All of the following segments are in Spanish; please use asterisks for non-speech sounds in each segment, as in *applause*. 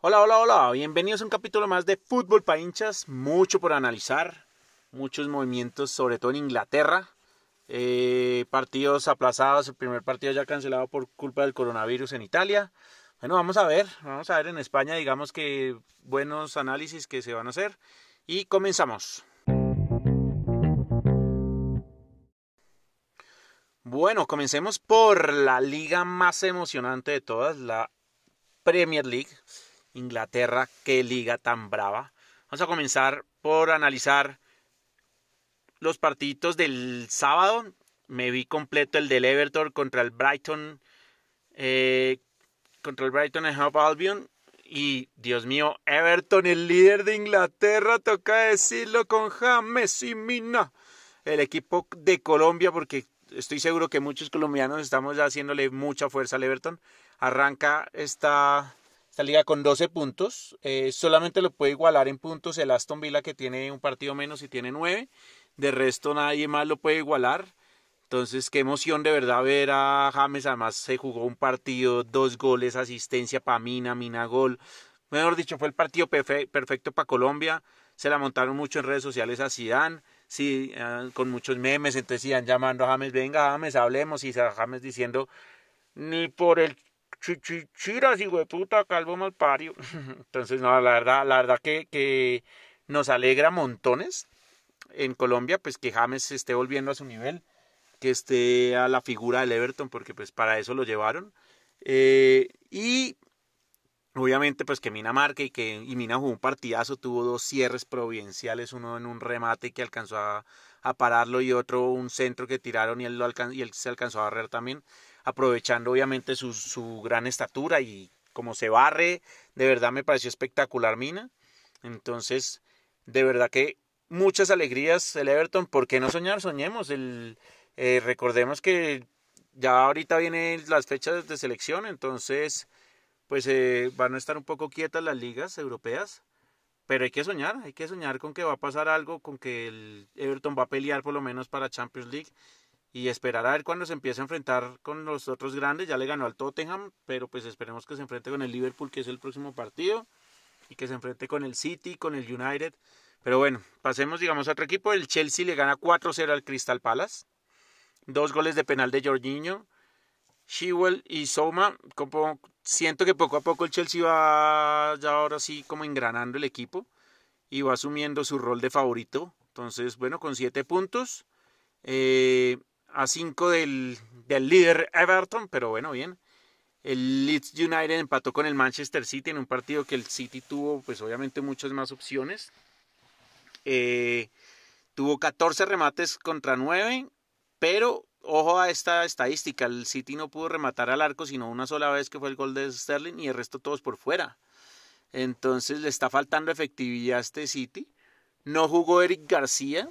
Hola, hola, hola, bienvenidos a un capítulo más de Fútbol para hinchas, mucho por analizar, muchos movimientos, sobre todo en Inglaterra, eh, partidos aplazados, el primer partido ya cancelado por culpa del coronavirus en Italia. Bueno, vamos a ver, vamos a ver en España, digamos que buenos análisis que se van a hacer y comenzamos. Bueno, comencemos por la liga más emocionante de todas, la Premier League. Inglaterra, qué liga tan brava. Vamos a comenzar por analizar los partidos del sábado. Me vi completo el del Everton contra el Brighton, eh, contra el Brighton en Hove Albion. Y Dios mío, Everton, el líder de Inglaterra, toca decirlo con James y Mina. El equipo de Colombia, porque estoy seguro que muchos colombianos estamos haciéndole mucha fuerza al Everton. Arranca esta liga con 12 puntos. Eh, solamente lo puede igualar en puntos el Aston Villa que tiene un partido menos y tiene 9. De resto nadie más lo puede igualar. Entonces, qué emoción de verdad ver a James. Además, se jugó un partido, dos goles, asistencia para Mina, Mina gol. Mejor dicho, fue el partido perfecto para Colombia. Se la montaron mucho en redes sociales a Zidane, sí, ah, con muchos memes. Entonces, iban llamando a James, venga James, hablemos. Y James diciendo, ni por el chichichiras, hijo de puta, calvo malpario. *laughs* Entonces, no, la verdad, la verdad que, que nos alegra montones en Colombia, pues que James esté volviendo a su nivel, que esté a la figura del Everton, porque pues para eso lo llevaron. Eh, y obviamente pues que Mina marque y que y Mina jugó un partidazo, tuvo dos cierres providenciales, uno en un remate que alcanzó a, a pararlo y otro un centro que tiraron y él, lo y él se alcanzó a barrer también aprovechando obviamente su, su gran estatura y como se barre, de verdad me pareció espectacular Mina. Entonces, de verdad que muchas alegrías el Everton, ¿por qué no soñar? Soñemos. El, eh, recordemos que ya ahorita vienen las fechas de selección, entonces pues eh, van a estar un poco quietas las ligas europeas, pero hay que soñar, hay que soñar con que va a pasar algo, con que el Everton va a pelear por lo menos para Champions League y esperar a ver cuando se empiece a enfrentar con los otros grandes. Ya le ganó al Tottenham, pero pues esperemos que se enfrente con el Liverpool, que es el próximo partido, y que se enfrente con el City, con el United. Pero bueno, pasemos digamos a otro equipo. El Chelsea le gana 4-0 al Crystal Palace. Dos goles de penal de Jorginho. Shewell y Soma, como siento que poco a poco el Chelsea va ya ahora sí como engranando el equipo y va asumiendo su rol de favorito. Entonces, bueno, con siete puntos. Eh, a 5 del, del líder Everton, pero bueno, bien. El Leeds United empató con el Manchester City en un partido que el City tuvo, pues obviamente muchas más opciones. Eh, tuvo 14 remates contra 9, pero ojo a esta estadística, el City no pudo rematar al arco sino una sola vez que fue el gol de Sterling y el resto todos por fuera. Entonces le está faltando efectividad a este City. No jugó Eric García,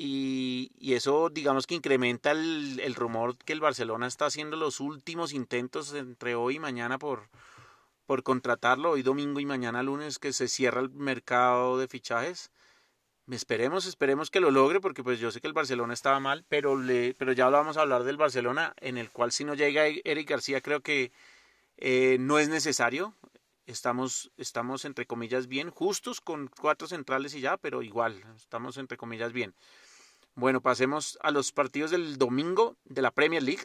y, eso digamos que incrementa el, rumor que el Barcelona está haciendo los últimos intentos entre hoy y mañana por, por contratarlo, hoy domingo y mañana lunes que se cierra el mercado de fichajes. Esperemos, esperemos que lo logre porque pues yo sé que el Barcelona estaba mal, pero, le, pero ya lo vamos a hablar del Barcelona en el cual si no llega Eric García creo que eh, no es necesario. Estamos, estamos entre comillas bien, justos con cuatro centrales y ya, pero igual, estamos entre comillas bien. Bueno, pasemos a los partidos del domingo de la Premier League,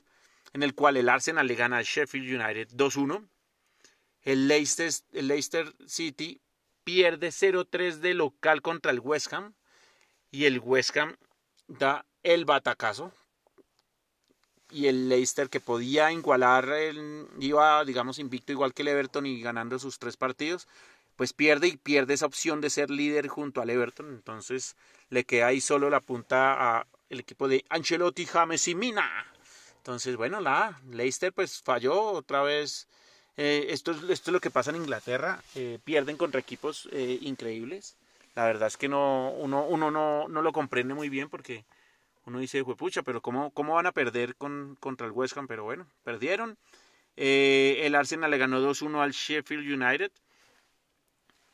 en el cual el Arsenal le gana al Sheffield United 2-1. El Leicester, el Leicester City pierde 0-3 de local contra el West Ham. Y el West Ham da el batacazo. Y el Leicester que podía igualar, iba digamos invicto igual que el Everton y ganando sus tres partidos, pues pierde y pierde esa opción de ser líder junto al Everton. Entonces le queda ahí solo la punta al equipo de Ancelotti, James y Mina. Entonces, bueno, la Leicester pues falló otra vez. Eh, esto, esto, es lo que pasa en Inglaterra. Eh, pierden contra equipos eh, increíbles. La verdad es que no, uno, uno no, no, lo comprende muy bien porque uno dice, pucha, pero ¿cómo, ¿cómo van a perder con, contra el West Ham? Pero bueno, perdieron. el Arsenal le ganó 2-1 al Sheffield United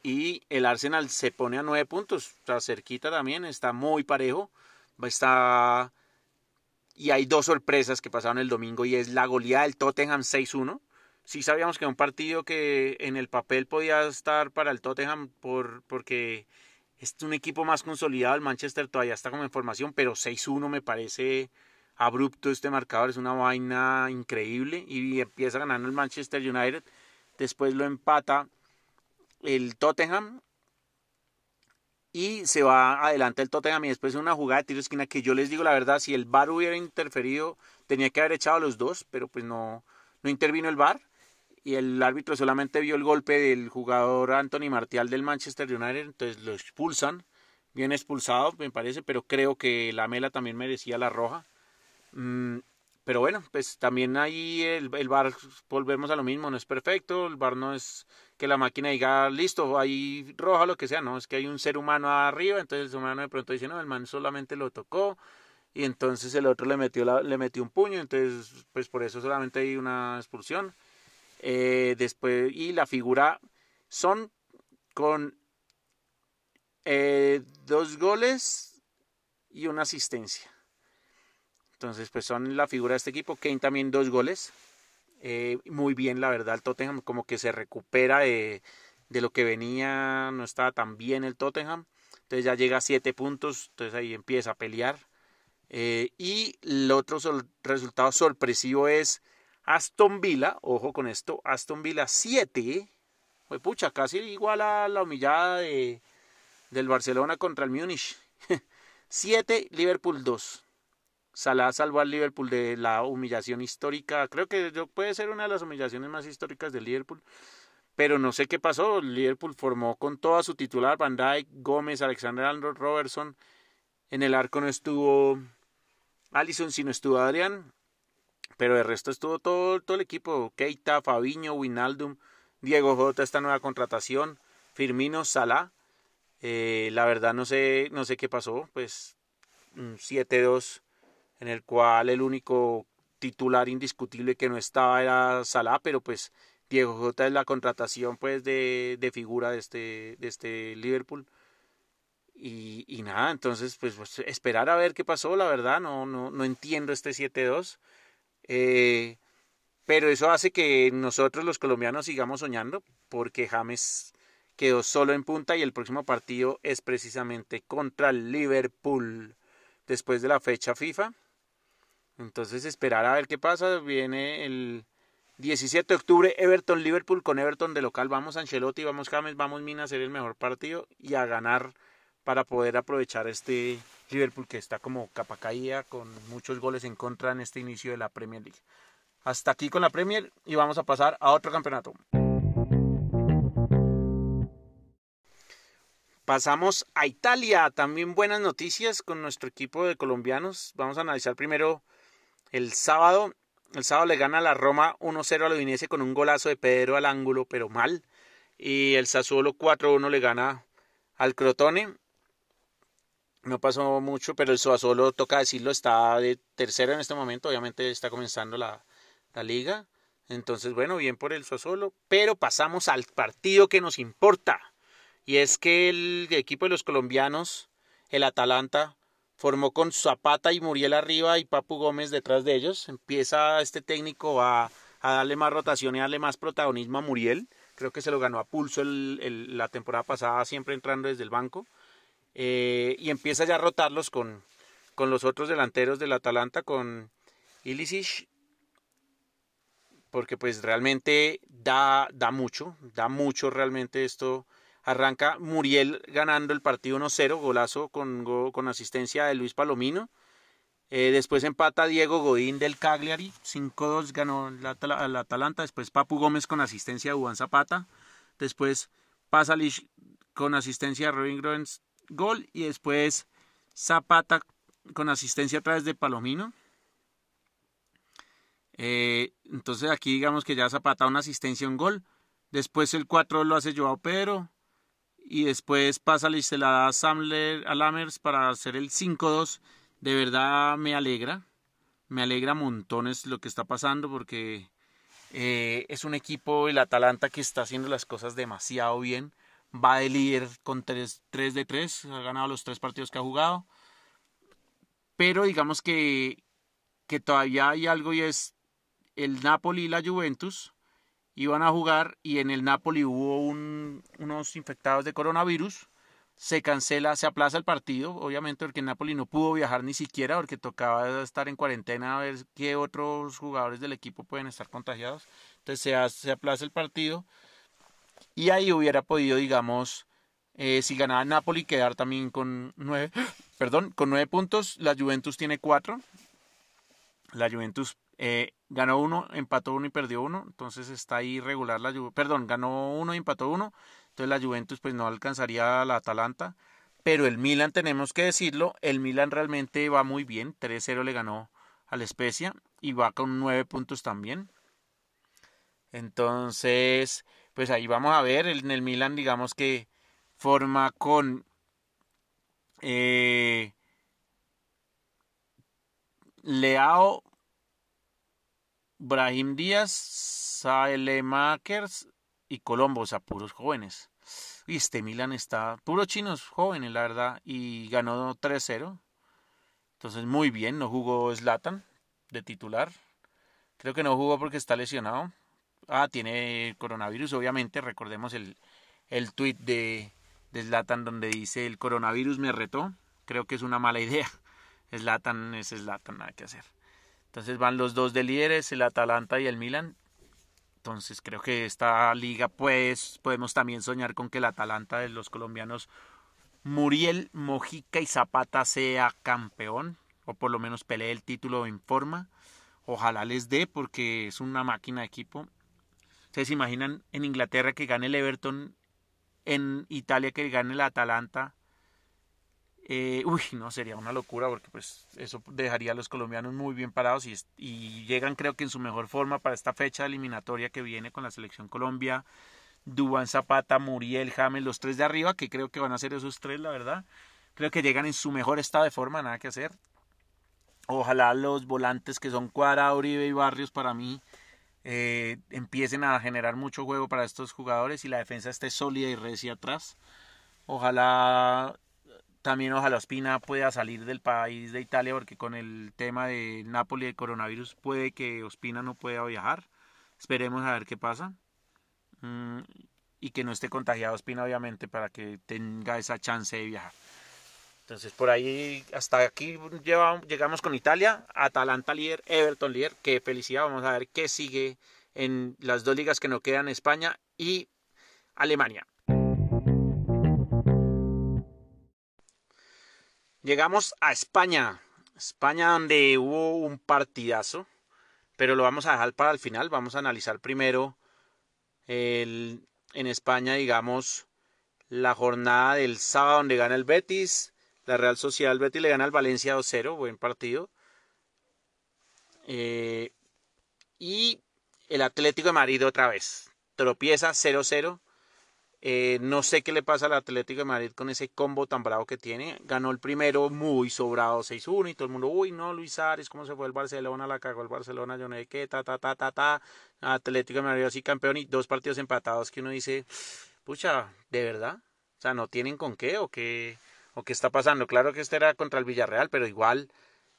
y el Arsenal se pone a nueve puntos, está cerquita también, está muy parejo, está y hay dos sorpresas que pasaron el domingo y es la goleada del Tottenham 6-1 sí sabíamos que era un partido que en el papel podía estar para el Tottenham por, porque es un equipo más consolidado. El Manchester todavía está como en formación, pero 6-1 me parece abrupto este marcador. Es una vaina increíble y empieza ganando el Manchester United. Después lo empata el Tottenham y se va adelante el Tottenham y después una jugada de tiro de esquina que yo les digo la verdad, si el VAR hubiera interferido, tenía que haber echado a los dos, pero pues no, no intervino el VAR y el árbitro solamente vio el golpe del jugador Anthony Martial del Manchester United, entonces lo expulsan, bien expulsado me parece, pero creo que la Mela también merecía la roja. Mm, pero bueno, pues también ahí el, el VAR, volvemos a lo mismo, no es perfecto, el VAR no es que la máquina diga, listo, ahí roja, lo que sea, no, es que hay un ser humano arriba, entonces el ser humano de pronto dice, no, el man solamente lo tocó, y entonces el otro le metió, le metió un puño, entonces pues por eso solamente hay una expulsión. Eh, después, y la figura son con eh, dos goles y una asistencia. Entonces, pues son la figura de este equipo. Kane también dos goles. Eh, muy bien, la verdad, el Tottenham como que se recupera de, de, lo que venía, no estaba tan bien el Tottenham. Entonces ya llega a siete puntos, entonces ahí empieza a pelear. y el otro resultado sorpresivo es Aston Villa, ojo con esto, Aston Villa 7, fue pucha, casi igual a la humillada de, del Barcelona contra el Múnich. *laughs* 7, Liverpool 2. Salah salvó al Liverpool de la humillación histórica. Creo que puede ser una de las humillaciones más históricas del Liverpool. Pero no sé qué pasó. Liverpool formó con toda su titular, Van Dijk, Gómez, Alexander Arnold Robertson. En el arco no estuvo Allison, sino estuvo Adrián. Pero el resto estuvo todo, el equipo. Keita, Fabiño, Winaldum, Diego Jota, esta nueva contratación, Firmino, Salah. Eh, la verdad no sé, no sé qué pasó. Pues 7-2 en el cual el único titular indiscutible que no estaba era Salah, pero pues Diego Jota es la contratación pues de, de figura de este, de este Liverpool. Y, y nada, entonces pues, pues, esperar a ver qué pasó, la verdad, no, no, no entiendo este 7-2. Eh, pero eso hace que nosotros los colombianos sigamos soñando porque James quedó solo en punta y el próximo partido es precisamente contra el Liverpool después de la fecha FIFA. Entonces esperar a ver qué pasa. Viene el 17 de octubre Everton Liverpool con Everton de local. Vamos Ancelotti, vamos James, vamos Mina a hacer el mejor partido y a ganar para poder aprovechar este Liverpool que está como capa caída con muchos goles en contra en este inicio de la Premier League. Hasta aquí con la Premier y vamos a pasar a otro campeonato. Pasamos a Italia, también buenas noticias con nuestro equipo de colombianos. Vamos a analizar primero el sábado. El sábado le gana la Roma 1-0 al Udinese con un golazo de Pedro al ángulo, pero mal. Y el Sassuolo 4-1 le gana al Crotone no pasó mucho, pero el Suazolo, toca decirlo, está de tercero en este momento, obviamente está comenzando la, la liga, entonces bueno, bien por el Suazolo, pero pasamos al partido que nos importa, y es que el equipo de los colombianos, el Atalanta, formó con Zapata y Muriel arriba y Papu Gómez detrás de ellos, empieza este técnico a, a darle más rotación y darle más protagonismo a Muriel, creo que se lo ganó a pulso la temporada pasada, siempre entrando desde el banco, eh, y empieza ya a rotarlos con, con los otros delanteros del Atalanta, con Ilicic, porque pues realmente da, da mucho, da mucho realmente esto. Arranca Muriel ganando el partido 1-0, golazo con, con asistencia de Luis Palomino. Eh, después empata Diego Godín del Cagliari, 5-2 ganó el, Atalanta. Después Papu Gómez con asistencia de Juan Zapata. Después pasa con asistencia de Robin Groens gol y después Zapata con asistencia a través de Palomino. Eh, entonces aquí digamos que ya Zapata una asistencia un gol. Después el 4 lo hace Joao Pedro. Y después pasa y la da Samler a Lammers para hacer el 5-2. De verdad me alegra. Me alegra montones lo que está pasando porque eh, es un equipo, el Atalanta, que está haciendo las cosas demasiado bien va de líder con 3, de 3, ha ganado los tres partidos que ha jugado. Pero digamos que, que todavía hay algo y es el Napoli y la Juventus iban a jugar y en el Napoli hubo unos infectados de coronavirus. Se cancela, se aplaza el partido, obviamente porque el Napoli no pudo viajar ni siquiera porque tocaba estar en cuarentena a ver qué otros jugadores del equipo pueden estar contagiados. Entonces se, se aplaza el partido y ahí hubiera podido, digamos, eh, si ganaba Napoli, quedar también con nueve, *gasps* perdón, con nueve puntos. La Juventus tiene cuatro. La Juventus eh, ganó uno, empató uno y perdió uno. Entonces está ahí regular la Juventus. Perdón, ganó uno y empató uno. Entonces la Juventus pues no alcanzaría a la Atalanta. Pero el Milan, tenemos que decirlo, el Milan realmente va muy bien. 3-0 le ganó al Spezia y va con nueve puntos también. Entonces, pues ahí vamos a ver. En el Milan, digamos que forma con eh, Leao, Brahim Díaz, Makers y Colombo, o sea, puros jóvenes. Y este Milan está puros chinos jóvenes, la verdad, y ganó 3-0. Entonces, muy bien, no jugó Slatan de titular. Creo que no jugó porque está lesionado. Ah, tiene coronavirus, obviamente. Recordemos el, el tweet de, de Zlatan donde dice el coronavirus me retó. Creo que es una mala *laughs* idea. Zlatan es Zlatan, nada que hacer. Entonces van los dos de líderes, el Atalanta y el Milan. Entonces creo que esta liga pues podemos también soñar con que el Atalanta de los colombianos Muriel, Mojica y Zapata sea campeón o por lo menos pelee el título en forma. Ojalá les dé porque es una máquina de equipo. Ustedes imaginan en Inglaterra que gane el Everton en Italia que gane el Atalanta. Eh, uy, no, sería una locura porque pues eso dejaría a los colombianos muy bien parados y, llegan creo que en su mejor forma para esta fecha eliminatoria que viene con la selección Colombia. Dubán Zapata, Muriel, James, los tres de arriba, que creo que van a ser esos tres, la verdad. Creo que llegan en su mejor estado de forma, nada que hacer. Ojalá los volantes que son Cuadra, Uribe y Barrios para mí eh, empiecen a generar mucho juego para estos jugadores y la defensa esté sólida y recia atrás. Ojalá también ojalá Ospina pueda salir del país de Italia porque con el tema de Napoli el coronavirus puede que Ospina no pueda viajar. Esperemos a ver qué pasa. Mm, y que no esté contagiado Ospina obviamente para que tenga esa chance de viajar. Entonces por ahí hasta aquí llegamos con Italia, Atalanta líder, Everton líder, qué felicidad, vamos a ver qué sigue en las dos ligas que nos quedan, España y Alemania. Llegamos a España, España donde hubo un partidazo, pero lo vamos a dejar para el final, vamos a analizar primero en España, digamos, la jornada del sábado donde gana el Betis, la Real Sociedad Betis le gana al Valencia 2-0, buen partido. Eh, y el Atlético de Madrid otra vez. Tropieza 0-0. Eh, no sé qué le pasa al Atlético de Madrid con ese combo tan bravo que tiene. Ganó el primero muy sobrado 6-1 y todo el mundo, uy, no, Luis Ares, ¿cómo se fue el Barcelona? La cagó el Barcelona, yo no sé qué, ta, ta, ta, ta, ta. Atlético de Madrid así campeón y dos partidos empatados que uno dice, pucha, ¿de verdad? O sea, ¿no tienen con qué o qué? o qué está pasando. Claro que este era contra el Villarreal, pero igual,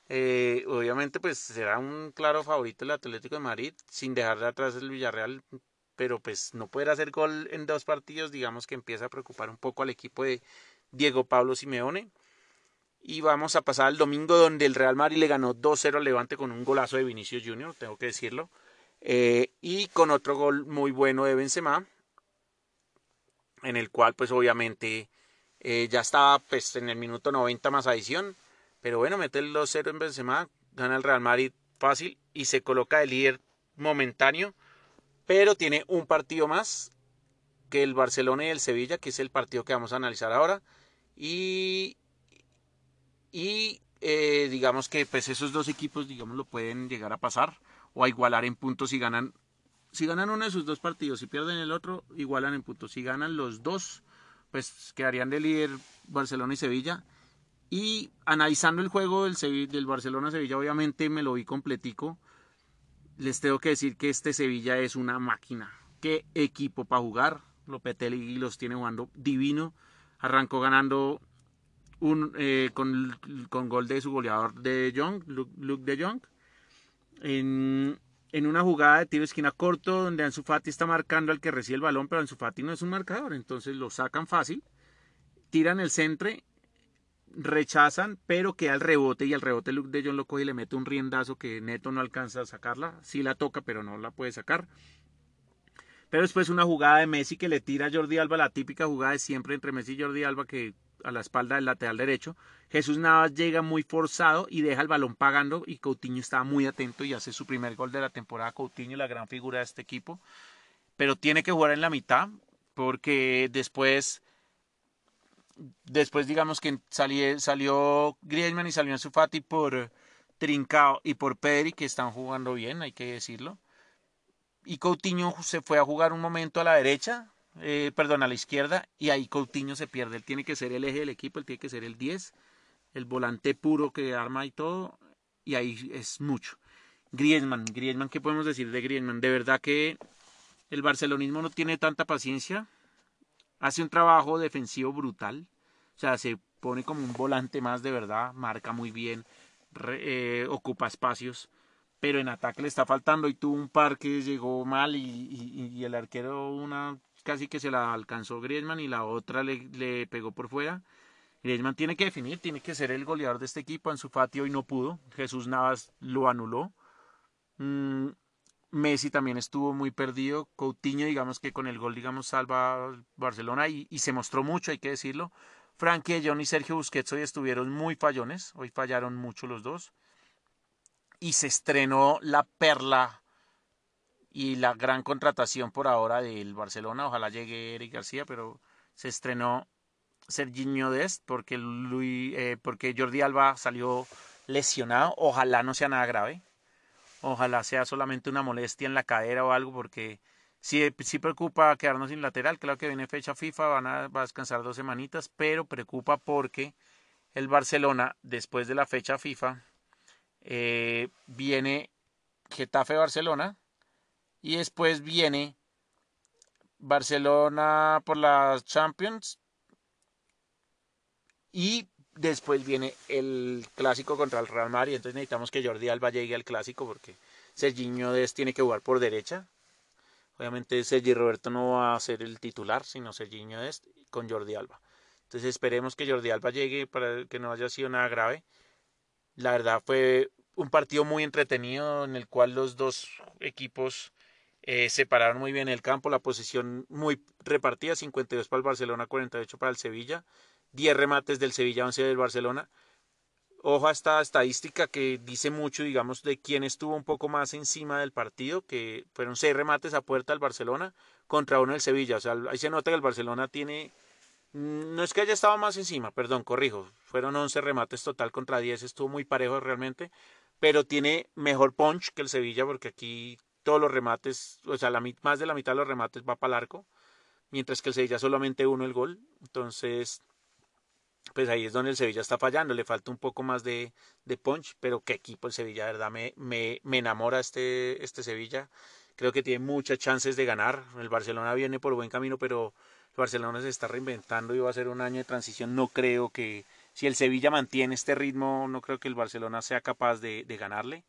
eh, obviamente, pues será un claro favorito el Atlético de Madrid, sin dejar de atrás el Villarreal, pero pues no poder hacer gol en dos partidos, digamos que empieza a preocupar un poco al equipo de Diego Pablo Simeone. Y vamos a pasar al domingo donde el Real Madrid le ganó 2-0 al Levante con un golazo de Vinicius Junior, tengo que decirlo. Eh, y con otro gol muy bueno de Benzema, en el cual pues obviamente eh, ya estaba pues en el minuto 90 más adición. Pero bueno, mete el 2-0 en Benzema, gana el Real Madrid fácil y se coloca de líder momentáneo. Pero tiene un partido más que el Barcelona y el Sevilla, que es el partido que vamos a analizar ahora. Y, y eh, digamos que pues esos dos equipos digamos lo pueden llegar a pasar o a igualar en puntos si ganan si ganan uno de sus dos partidos si pierden el otro igualan en puntos si ganan los dos pues quedarían de líder Barcelona y Sevilla. Y analizando el juego del, del Barcelona-Sevilla, obviamente me lo vi completico. Les tengo que decir que este Sevilla es una máquina. Qué equipo para jugar. Lopetegui los tiene jugando divino. Arrancó ganando un, eh, con, con, gol de su goleador de Young, Luke, de Jong. en una jugada de tiro de esquina corto donde Ansu Fati está marcando al que recibe el balón, pero Ansu Fati no es un marcador, entonces lo sacan fácil, tiran el centre, rechazan, pero queda el rebote y el rebote Luke de John lo coge y le mete un riendazo que Neto no alcanza a sacarla, sí la toca, pero no la puede sacar. Pero después una jugada de Messi que le tira a Jordi Alba, la típica jugada de siempre entre Messi y Jordi Alba que a la espalda del lateral derecho. Jesús Navas llega muy forzado y deja el balón pagando y Coutinho estaba muy atento y hace su primer gol de la temporada. Coutinho, la gran figura de este equipo. Pero tiene que jugar en la mitad porque después, después digamos que salió, Griezmann y salió Fati por Trincao y por Pedri que están jugando bien, hay que decirlo. Y Coutinho se fue a jugar un momento a la derecha, eh, perdón, a la izquierda, y ahí Coutinho se pierde. Él tiene que ser el eje del equipo, él tiene que ser el 10, el volante puro que arma y todo, y ahí es mucho. Griezmann, Griezmann, ¿qué podemos decir de Griezmann? De verdad que el barcelonismo no tiene tanta paciencia, hace un trabajo defensivo brutal, o sea, se pone como un volante más de verdad, marca muy bien, eh, ocupa espacios, pero en ataque le está faltando y tuvo un par que llegó mal y, y el arquero una casi que se la alcanzó Griezmann y la otra le, pegó por fuera. Griezmann tiene que definir, tiene que ser el goleador de este equipo. En su patio hoy no pudo. Jesús Navas lo anuló. Mm, Messi también estuvo muy perdido. Coutinho, digamos que con el gol, digamos, salva Barcelona y, se mostró mucho, hay que decirlo. Frankie John y Sergio Busquets hoy estuvieron muy fallones. Hoy fallaron mucho los dos. Y se estrenó la perla y la gran contratación por ahora del Barcelona, ojalá llegue Eric García, pero se estrenó Serginho Dest porque, Luis, eh, porque Jordi Alba salió lesionado, ojalá no sea nada grave, ojalá sea solamente una molestia en la cadera o algo, porque sí, sí preocupa quedarnos sin lateral, claro que viene fecha FIFA, van a, a descansar dos semanitas, pero preocupa porque el Barcelona, después de la fecha FIFA, eh, viene Getafe Barcelona, y después viene Barcelona por las Champions. Y después viene el clásico contra el Real Madrid. Entonces necesitamos que Jordi Alba llegue al clásico porque Serginho Des tiene que jugar por derecha. Obviamente Sergi Roberto no va a ser el titular, sino Serginho Des con Jordi Alba. Entonces esperemos que Jordi Alba llegue para que no haya sido nada grave. La verdad fue un partido muy entretenido en el cual los dos equipos eh, separaron muy bien el campo, la posición muy repartida, 52 para el Barcelona, 48 para el Sevilla, 10 remates del Sevilla, 11 del Barcelona. Ojo a esta estadística que dice mucho, digamos, de quién estuvo un poco más encima del partido, que fueron 6 remates a puerta del Barcelona contra uno del Sevilla. O sea, ahí se nota que el Barcelona tiene... Mm, no es que haya estado más encima, perdón, corrijo. Fueron 11 remates total contra 10, estuvo muy parejo realmente, pero tiene mejor punch que el Sevilla porque aquí todos los remates, o sea, más de la mitad de los remates va para el arco, mientras que el Sevilla solamente uno el gol. Entonces, pues ahí es donde el Sevilla está fallando, le falta un poco más de, de punch, pero qué equipo el Sevilla, verdad, me, me, me enamora este, este Sevilla. Creo que tiene muchas chances de ganar. El Barcelona viene por buen camino, pero el Barcelona se está reinventando y va a ser un año de transición. No creo que, si el Sevilla mantiene este ritmo, no creo que el Barcelona sea capaz de, de ganarle.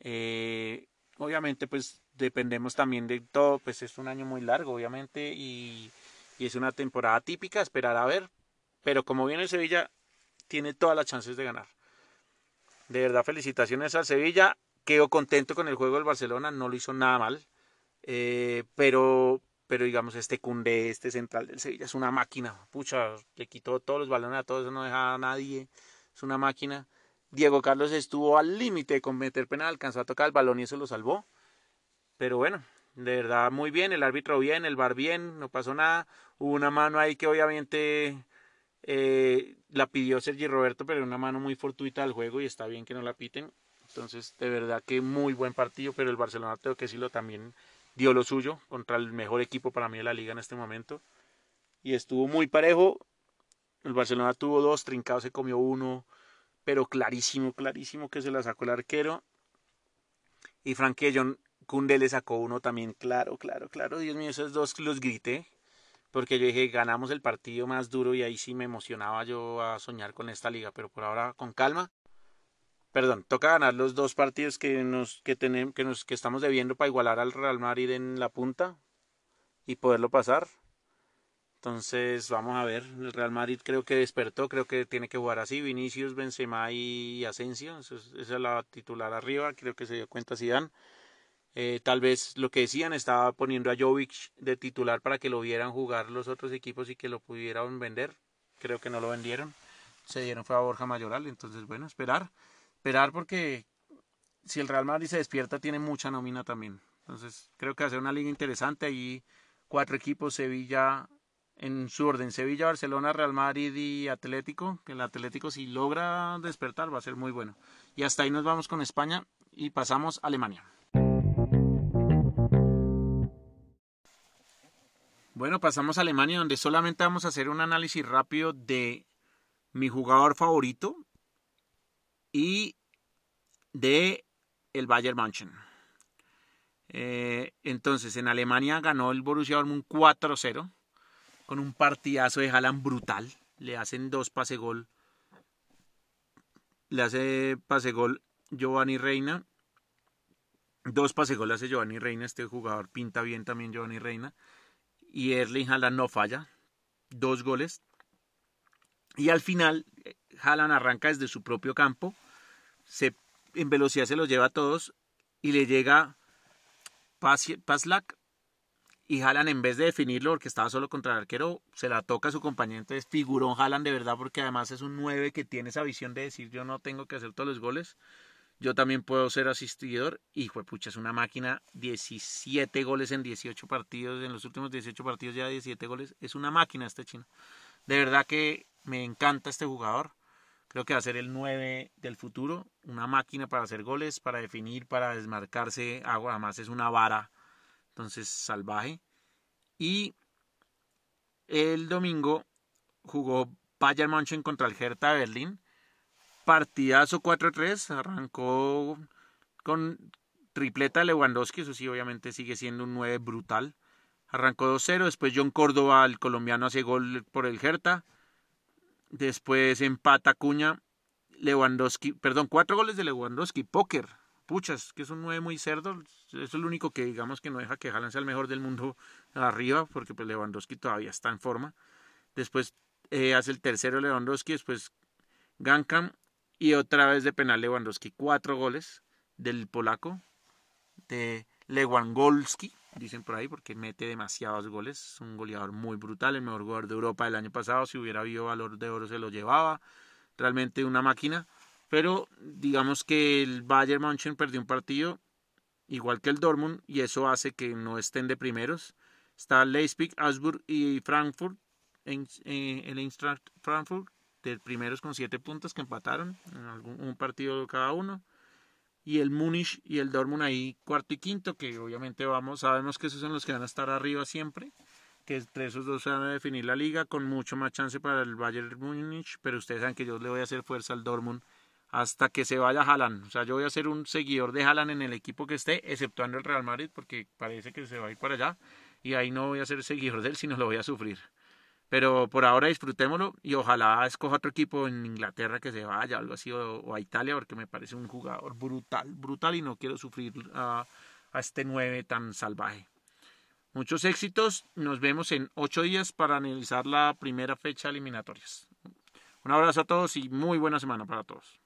Eh, obviamente pues dependemos también de todo, pues es un año muy largo obviamente y, es una temporada típica, esperar a ver, pero como viene Sevilla, tiene todas las chances de ganar. De verdad, felicitaciones al Sevilla, quedo contento con el juego del Barcelona, no lo hizo nada mal, eh, pero, pero digamos, este Cundé, este central del Sevilla es una máquina, pucha, le quitó todos los balones a todos, no deja a nadie, es una máquina. Diego Carlos estuvo al límite de cometer penal, alcanzó a tocar el balón y eso lo salvó. Pero bueno, de verdad muy bien, el árbitro bien, el bar bien, no pasó nada. Hubo una mano ahí que obviamente eh, la pidió Sergi Roberto, pero una mano muy fortuita al juego y está bien que no la piten. Entonces, de verdad que muy buen partido, pero el Barcelona tengo que decirlo también dio lo suyo contra el mejor equipo para mí de la liga en este momento. Y estuvo muy parejo. El Barcelona tuvo dos, Trincado se comió uno, pero clarísimo, clarísimo que se la sacó el arquero. Y Frankie John Kunde le sacó uno también, claro, claro, claro. Dios mío, esos dos los grité. Porque yo dije, ganamos el partido más duro y ahí sí me emocionaba yo a soñar con esta liga. Pero por ahora, con calma. perdón, toca ganar los dos partidos que nos que tenemos que nos que estamos debiendo para igualar al Real Madrid en la punta y poderlo pasar. Entonces, vamos a ver, el Real Madrid creo que despertó, creo que tiene que jugar así, Vinicius, Benzema y Asensio, esa es la titular arriba, creo que se dio cuenta Zidane. Eh, tal vez lo que decían estaba poniendo a Jovic de titular para que lo vieran jugar los otros equipos y que lo pudieran vender. Creo que no lo vendieron. Se dieron fue a Borja Mayoral. Entonces, bueno, esperar. Esperar porque si el Real Madrid se despierta tiene mucha nómina también. Entonces, creo que ser una liga interesante. Ahí cuatro equipos, Sevilla en su orden, Sevilla, Barcelona, Real Madrid y Atlético. Que el Atlético si logra despertar va a ser muy bueno. Y hasta ahí nos vamos con España y pasamos a Alemania. Bueno, pasamos a Alemania, donde solamente vamos a hacer un análisis rápido de mi jugador favorito y de el Bayern München. Eh, entonces, en Alemania ganó el Borussia Dortmund 4-0 con un partidazo de Haaland brutal. Le hacen dos pase gol. Le hace pase gol Giovanni Reina. Dos pase gol hace Giovanni Reina. Este jugador pinta bien también Giovanni Reina y Erling Haaland no falla. Dos goles. Y al final, Haaland arranca desde su propio campo. Se, en velocidad se los lleva a todos. Y le llega Paslak. Y Haaland, en vez de definirlo, porque estaba solo contra el arquero, se la toca a su compañero. Entonces, figurón Haaland de verdad, porque además es un 9 que tiene esa visión de decir: Yo no tengo que hacer todos los goles yo también puedo ser asistidor. Y pucha, es una máquina. 17 goles en 18 partidos. En los últimos 18 partidos ya 17 goles. Es una máquina este chino. De verdad que me encanta este jugador. Creo que va a ser el 9 del futuro. Una máquina para hacer goles, para definir, para desmarcarse. Además es una vara. Entonces salvaje. Y el domingo jugó Bayern München contra el Hertha Berlín partidazo 4-3, arrancó con tripleta de Lewandowski, eso sí, obviamente sigue siendo un 9 brutal. Arrancó 2-0, después John Córdoba, el colombiano, hace gol por el Hertha. Después empata Cuña, Lewandowski, perdón, cuatro goles de Lewandowski, póker. Puchas, que es un 9 muy cerdo. Eso es lo único que digamos que no deja que Haaland sea el mejor del mundo *laughs* arriba, porque pues Lewandowski todavía está en forma. Después eh, hace el tercero Lewandowski, después Gankam y otra vez de penal Lewandowski, cuatro goles del polaco, de Lewandowski, dicen por ahí, porque mete demasiados goles. Es un goleador muy brutal, el mejor jugador de Europa del año pasado. Si hubiera habido valor de oro, se lo llevaba. Realmente una máquina. Pero digamos que el Bayern München perdió un partido igual que el Dortmund y eso hace que no estén de primeros. Está Leipzig, Augsburg y Frankfurt en, eh, el Eintracht Frankfurt primeros con siete puntos que empataron, en un partido cada uno. Y el Múnich y el Dortmund ahí cuarto y quinto, que obviamente vamos, sabemos que esos son los que van a estar arriba siempre, que entre esos dos se van a definir la liga, con mucho más chance para el Bayern Múnich, pero ustedes saben que yo le voy a hacer fuerza al Dortmund hasta que se vaya Haaland. O sea, yo voy a ser un seguidor de Haaland en el equipo que esté, exceptuando el Real Madrid, porque parece que se va a ir para allá. Y ahí no voy a ser seguidor de él, sino lo voy a sufrir. Pero por ahora disfrutémoslo y ojalá escoja otro equipo en Inglaterra que se vaya, algo así, o, a Italia, porque me parece un jugador brutal, brutal y no quiero sufrir a, a este 9 tan salvaje. Muchos éxitos, nos vemos en ocho días para analizar la primera fecha eliminatorias. Un abrazo a todos y muy buena semana para todos.